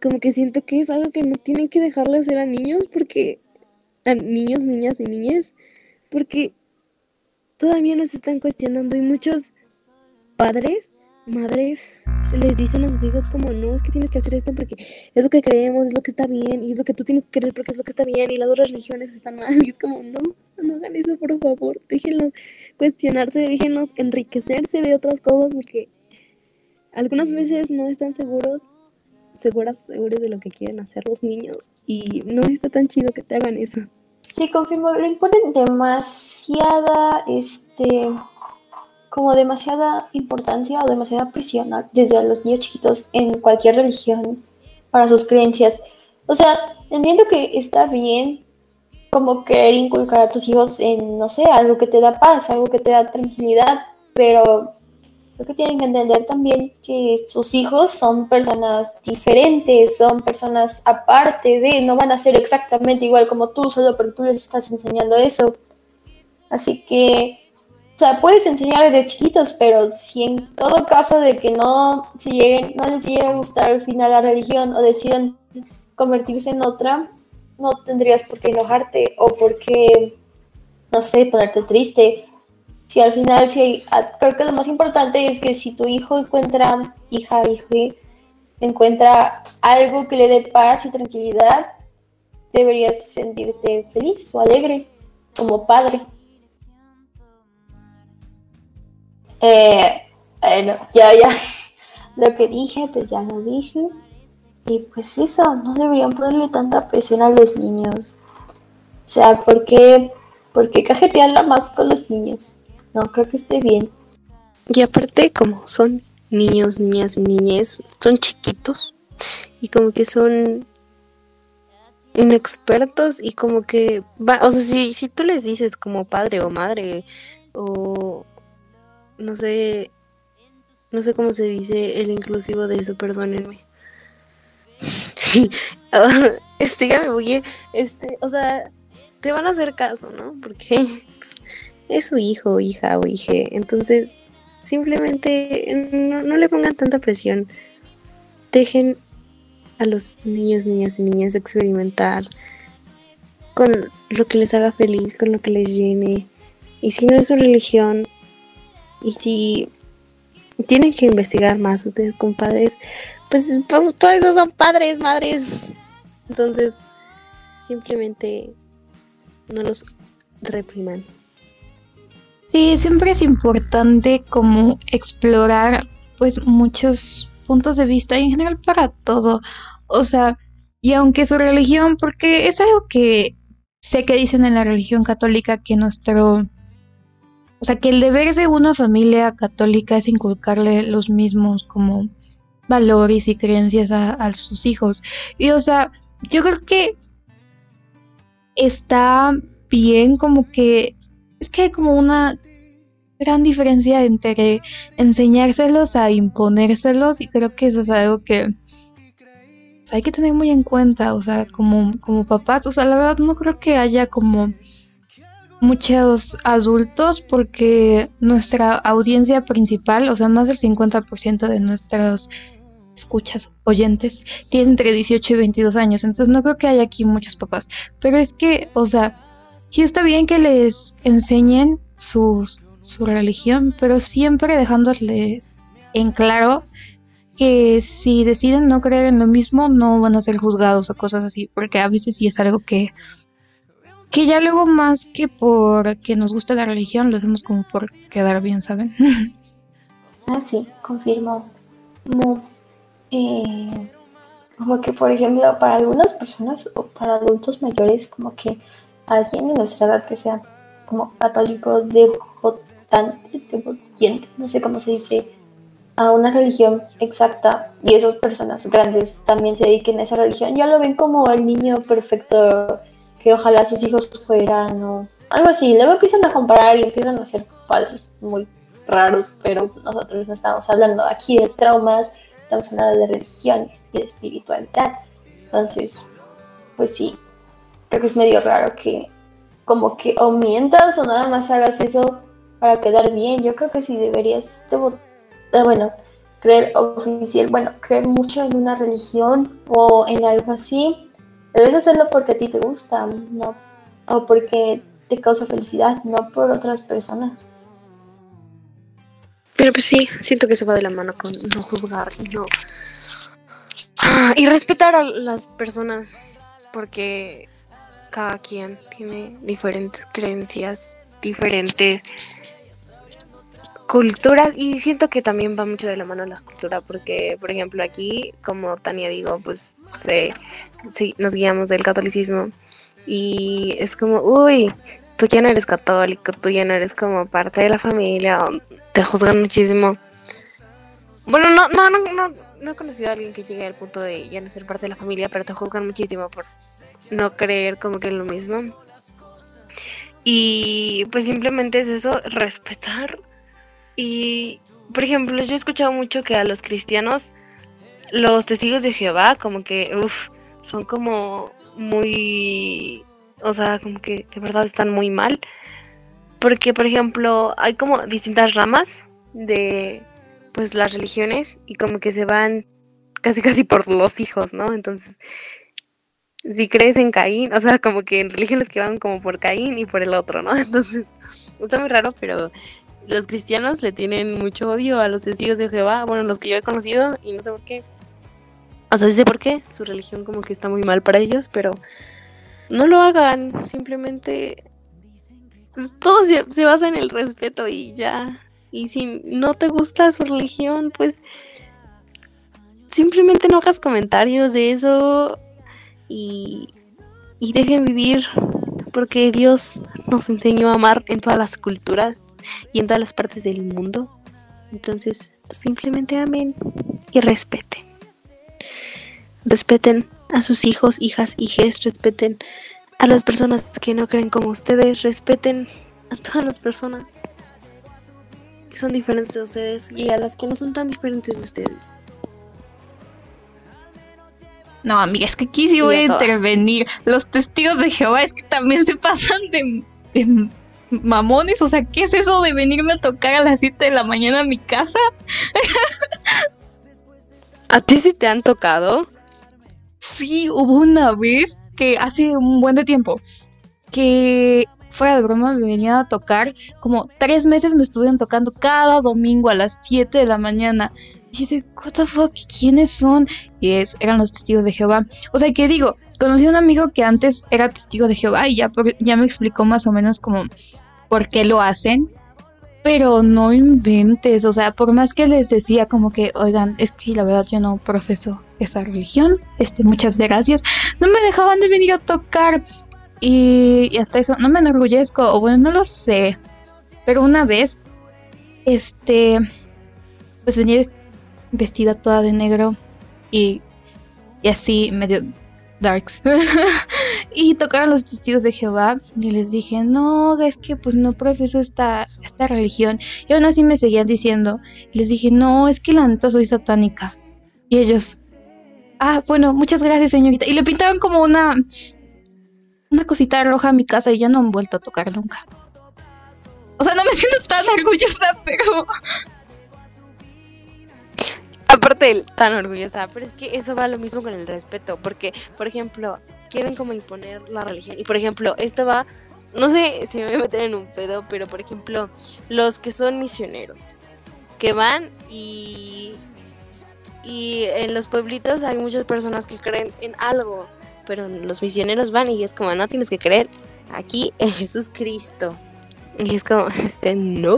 como que siento que es algo que no tienen que dejarle hacer a niños, porque a niños, niñas y niñas, porque todavía nos están cuestionando y muchos padres, madres, les dicen a sus hijos como, no, es que tienes que hacer esto porque es lo que creemos, es lo que está bien, y es lo que tú tienes que creer porque es lo que está bien, y las otras religiones están mal, y es como, no, no hagan eso, por favor, déjenlos cuestionarse, déjenlos enriquecerse de otras cosas porque algunas veces no están seguros, seguras, seguros de lo que quieren hacer los niños, y no está tan chido que te hagan eso. Sí, confirmo, le imponen demasiada, este como demasiada importancia o demasiada presión desde los niños chiquitos en cualquier religión para sus creencias. O sea, entiendo que está bien como querer inculcar a tus hijos en, no sé, algo que te da paz, algo que te da tranquilidad, pero lo que tienen que entender también que sus hijos son personas diferentes, son personas aparte de, no van a ser exactamente igual como tú, solo porque tú les estás enseñando eso. Así que, o sea, puedes enseñar desde chiquitos, pero si en todo caso de que no, si lleguen, no les llegue a gustar al final la religión o decidan convertirse en otra, no tendrías por qué enojarte o por qué, no sé, ponerte triste si al final, si creo que lo más importante es que si tu hijo encuentra, hija, hijo, encuentra algo que le dé paz y tranquilidad, deberías sentirte feliz o alegre como padre. Eh, bueno, ya, ya, lo que dije, pues ya lo dije. Y pues eso, no deberían ponerle tanta presión a los niños. O sea, ¿por qué, por qué cajetearla más con los niños? No, creo que esté bien. Y aparte, como son niños, niñas y niñez, son chiquitos y como que son inexpertos y como que va, o sea, si, si tú les dices como padre o madre o no sé, no sé cómo se dice el inclusivo de eso, perdónenme. este, ya me voy, este, o sea, te van a hacer caso, ¿no? Porque pues, es su hijo, hija o hija. Entonces, simplemente no, le pongan tanta presión. Dejen a los niños, niñas y niñas experimentar con lo que les haga feliz, con lo que les llene. Y si no es su religión, y si tienen que investigar más ustedes, compadres, pues, pues por eso son padres, madres. Entonces, simplemente no los repriman. Sí, siempre es importante como explorar pues muchos puntos de vista y en general para todo. O sea, y aunque su religión, porque es algo que sé que dicen en la religión católica que nuestro, o sea, que el deber de una familia católica es inculcarle los mismos como valores y creencias a, sus hijos. Y o sea, yo creo que está bien como que es que hay como una gran diferencia entre enseñárselos a imponérselos y creo que eso es algo que hay que tener muy en cuenta, o sea, como, como papás, o sea, la verdad no creo que haya como muchos adultos porque nuestra audiencia principal, o sea, más del 50% de nuestros escuchas, oyentes, tienen entre 18 y 22 años, entonces no creo que haya aquí muchos papás, pero es que, o sea, sí está bien que les enseñen sus, su religión, pero siempre dejándoles en claro que si deciden no creer en lo mismo, no van a ser juzgados o cosas así, porque a veces sí es algo que, que ya luego más que por que nos guste la religión, lo hacemos como por quedar bien, ¿saben? ah, sí, confirmo. Como, eh, como que, por ejemplo, para algunas personas o para adultos mayores, como que alguien de nuestra edad que sea como católico devotante, devotante, no sé cómo se dice, a una religión exacta y esas personas grandes también se dediquen a esa religión, ya lo ven como el niño perfecto que ojalá sus hijos fueran o algo así. Luego empiezan a comparar y empiezan a ser padres muy raros, pero nosotros no estamos hablando aquí de traumas, estamos hablando de religiones y de espiritualidad. Entonces, pues sí, creo que es medio raro que como que o mientas o nada más hagas eso para quedar bien. Yo creo que sí deberías, eh, bueno, creer oficial, bueno, creer mucho en una religión o en algo así, debes hacerlo porque a ti te gusta, no, o porque te causa felicidad, no por otras personas. Pero pues sí, siento que se va de la mano con no juzgar y no... Y respetar a las personas, porque cada quien tiene diferentes creencias, diferentes culturas y siento que también va mucho de la mano la cultura porque, por ejemplo, aquí, como Tania digo, pues se, nos guiamos del catolicismo y es como, uy, tú ya no eres católico, tú ya no eres como parte de la familia, te juzgan muchísimo. Bueno, no, no, no, no, no he conocido a alguien que llegue al punto de ya no ser parte de la familia, pero te juzgan muchísimo por no creer como que es lo mismo. Y pues simplemente es eso, respetar Y, por ejemplo, yo he escuchado mucho que a los cristianos, los testigos de Jehová, como que, uff, son como muy, o sea, como que de verdad están muy mal. Porque, por ejemplo, hay como distintas ramas de, pues, las religiones y como que se van casi casi por los hijos, ¿no? Entonces, si crees en Caín, o sea, como que en religiones que van como por Caín y por el otro, ¿no? Entonces, está muy raro, pero los cristianos le tienen mucho odio a los testigos de Jehová, bueno, los que yo he conocido y no sé por qué. O sea, sí sé por qué, su religión como que está muy mal para ellos, pero no lo hagan, simplemente todo se, se basa en el respeto y ya. Y si no te gusta su religión, pues simplemente no hagas comentarios de eso y, y dejen vivir porque Dios nos enseñó a amar en todas las culturas y en todas las partes del mundo. Entonces, simplemente amen y respeten. Respeten a sus hijos, hijas, hijes, respeten a las personas que no creen como ustedes, respeten a todas las personas que son diferentes de ustedes y a las que no son tan diferentes de ustedes. No, amiga, es que aquí sí voy a, intervenir. Los testigos de Jehová es que también se pasan de, mamones. O sea, ¿qué es eso de venirme a tocar a las 7 de la mañana a mi casa? ¿A ti sí te han tocado? Sí, hubo una vez que hace un buen de tiempo que fuera de broma me venían a tocar. Como tres meses me estuvieron tocando cada domingo a las 7 de la mañana. Y yo dije, what the fuck, ¿quiénes son? Y eran los testigos de Jehová. O sea, ¿qué digo? Conocí a un amigo que antes era testigo de Jehová y ya, ya me explicó más o menos como por qué lo hacen. Pero no inventes, o sea, por más que les decía como que, oigan, es que la verdad yo no profeso esa religión, este, muchas gracias, no me dejaban de venir a tocar y, y hasta eso, no me enorgullezco, o bueno, no lo sé, pero una vez, este, pues venía vestida toda de negro y, y así medio darks. y tocaron los testigos de Jehová y les dije, no, es que pues no profeso esta, esta religión. Y aún así me seguían diciendo, les dije, no, es que la neta soy satánica. Y ellos, ah, bueno, muchas gracias señorita. Y le pintaron como una, una cosita roja a mi casa y ya no han vuelto a tocar nunca. O sea, no me siento tan orgullosa, pero aparte tan orgullosa, pero es que eso va lo mismo con el respeto, porque, por ejemplo, quieren como imponer la religión. Y por ejemplo, esto va, no sé si me voy a meter en un pedo, pero por ejemplo, los que son misioneros, que van y, y en los pueblitos hay muchas personas que creen en algo, pero los misioneros van y es como, no tienes que creer aquí en Jesús Cristo. Y es como, este, no.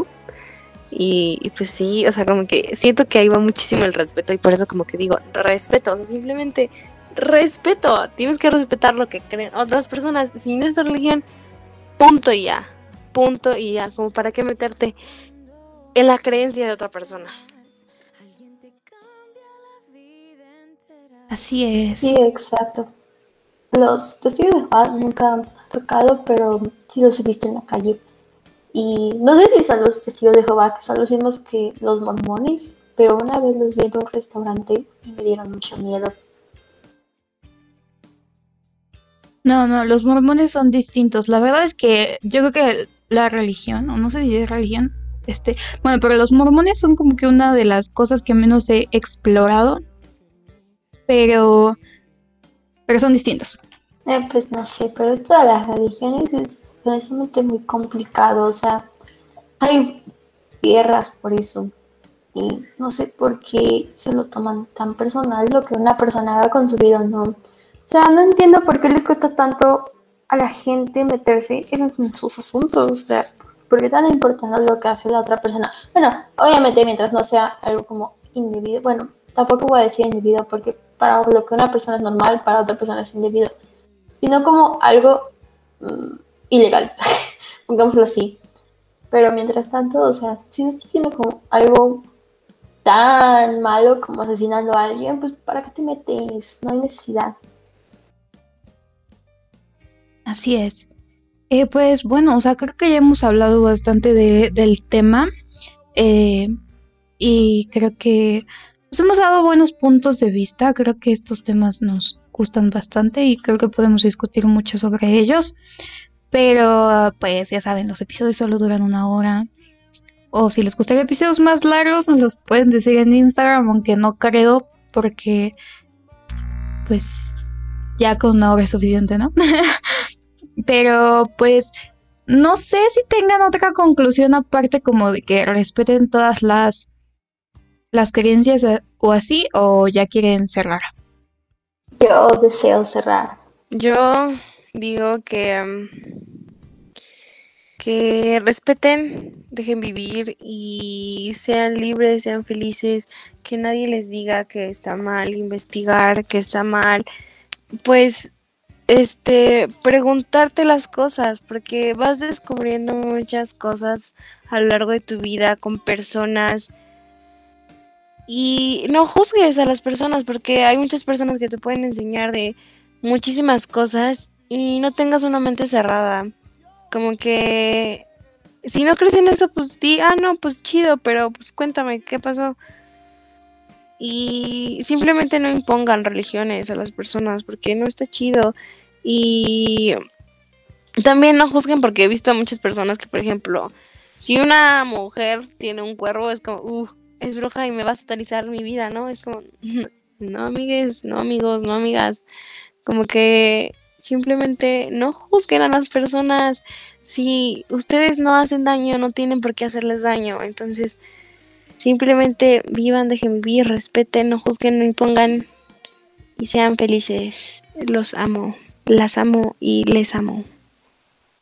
Y, pues sí, o sea, como que siento que ahí va muchísimo el respeto y por eso como que digo, respeto, o sea, simplemente respeto, tienes que respetar lo que creen otras personas, si no es tu religión, punto y ya, punto y ya, como para qué meterte en la creencia de otra persona. Así es. Sí, exacto. Los testigos de paz nunca han tocado, pero sí los he visto en la calle y no sé si son los testigos de Jehová, que son los mismos que los mormones, pero una vez los vi en un restaurante y me dieron mucho miedo. No, no, los mormones son distintos. La verdad es que yo creo que la religión, o no sé si es religión, este, bueno, pero los mormones son como que una de las cosas que menos he explorado, pero, pero son distintos. Eh, pues no sé, pero todas las religiones es precisamente muy complicado, o sea, hay guerras por eso. Y no sé por qué se lo toman tan personal lo que una persona haga con su vida, ¿no? O sea, no entiendo por qué les cuesta tanto a la gente meterse en sus asuntos, o sea, ¿por qué tan importante lo que hace la otra persona? Bueno, obviamente mientras no sea algo como indebido, bueno, tampoco voy a decir indebido porque para lo que una persona es normal, para otra persona es indebido sino como algo mm, ilegal, pongámoslo así. Pero mientras tanto, o sea, si no estás haciendo como algo tan malo como asesinando a alguien, pues ¿para qué te metes? No hay necesidad. Así es. Eh, pues bueno, o sea, creo que ya hemos hablado bastante de, del tema. Eh, y creo que pues, hemos dado buenos puntos de vista. Creo que estos temas nos gustan bastante y creo que podemos discutir mucho sobre ellos. Pero pues ya saben, los episodios solo duran una hora. O si les gustaría episodios más largos, nos los pueden decir en Instagram, aunque no creo, porque pues ya con una hora es suficiente, ¿no? Pero pues no sé si tengan otra conclusión aparte como de que respeten todas las las creencias o así o ya quieren cerrar. Yo deseo cerrar. Yo digo que mm, que respeten, dejen vivir y sean libres, sean felices, que nadie les diga que está mal investigar, que está mal, pues este preguntarte las cosas, porque vas descubriendo muchas cosas a lo largo de tu vida con personas y no juzgues a las personas porque hay muchas personas que te pueden enseñar de muchísimas cosas y no tengas una mente cerrada. Como que si no crees en eso, pues di, ah, no, pues chido, pero pues cuéntame, ¿qué pasó? Y simplemente no impongan religiones a las personas porque no está chido. Y también no juzguen porque he visto a muchas personas que, por ejemplo, si una mujer tiene un cuervo, es como, uh, es bruja y me va a satanizar mi vida, ¿no? Es como, no amigues, no amigos, no amigas. Como que Simplemente no juzguen a las personas. Si ustedes no hacen daño, no tienen por qué hacerles daño. Entonces, simplemente vivan, dejen vivir, respeten, no juzguen, no impongan y sean felices. Los amo, las amo y les amo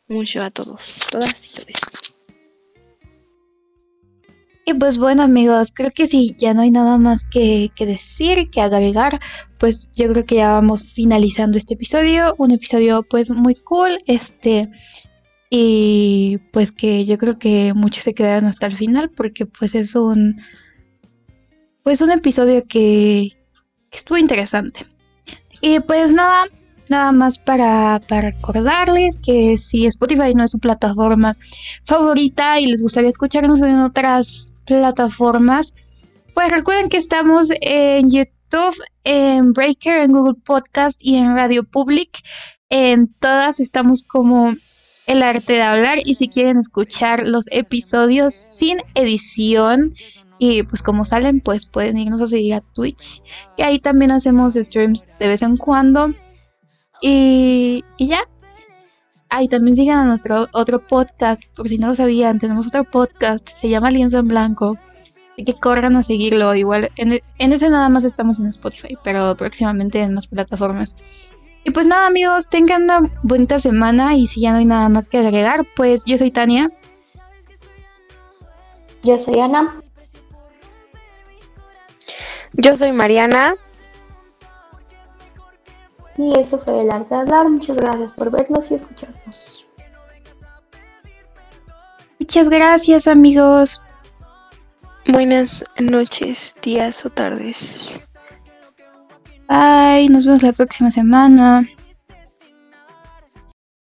mucho a todos, todas y todos. Y pues bueno amigos, creo que si ya no hay nada más que, decir, que agregar, pues yo creo que ya vamos finalizando este episodio. Un episodio pues muy cool, este, y pues que yo creo que muchos se quedaron hasta el final porque pues es un, pues un episodio que, que estuvo interesante. Y pues nada, Nada más para, recordarles que si Spotify no es su plataforma favorita y les gustaría escucharnos en otras plataformas, pues recuerden que estamos en YouTube, en Breaker, en Google Podcast y en Radio Public. En todas estamos como el arte de hablar y si quieren escuchar los episodios sin edición y pues como salen pues pueden irnos a seguir a Twitch y ahí también hacemos streams de vez en cuando y, ya. Ahí también sigan a nuestro otro podcast, por si no lo sabían, tenemos otro podcast, se llama Lienzo en Blanco. Así que corran a seguirlo. Igual en, en ese nada más estamos en Spotify, pero próximamente en más plataformas. Y pues nada amigos, tengan una bonita semana y si ya no hay nada más que agregar, pues yo soy Tania. Yo soy Ana. Yo soy Mariana. Y eso fue el arte de hablar. Muchas gracias por vernos y escucharnos. Muchas gracias amigos. Buenas noches, días o tardes. Bye, nos vemos la próxima semana.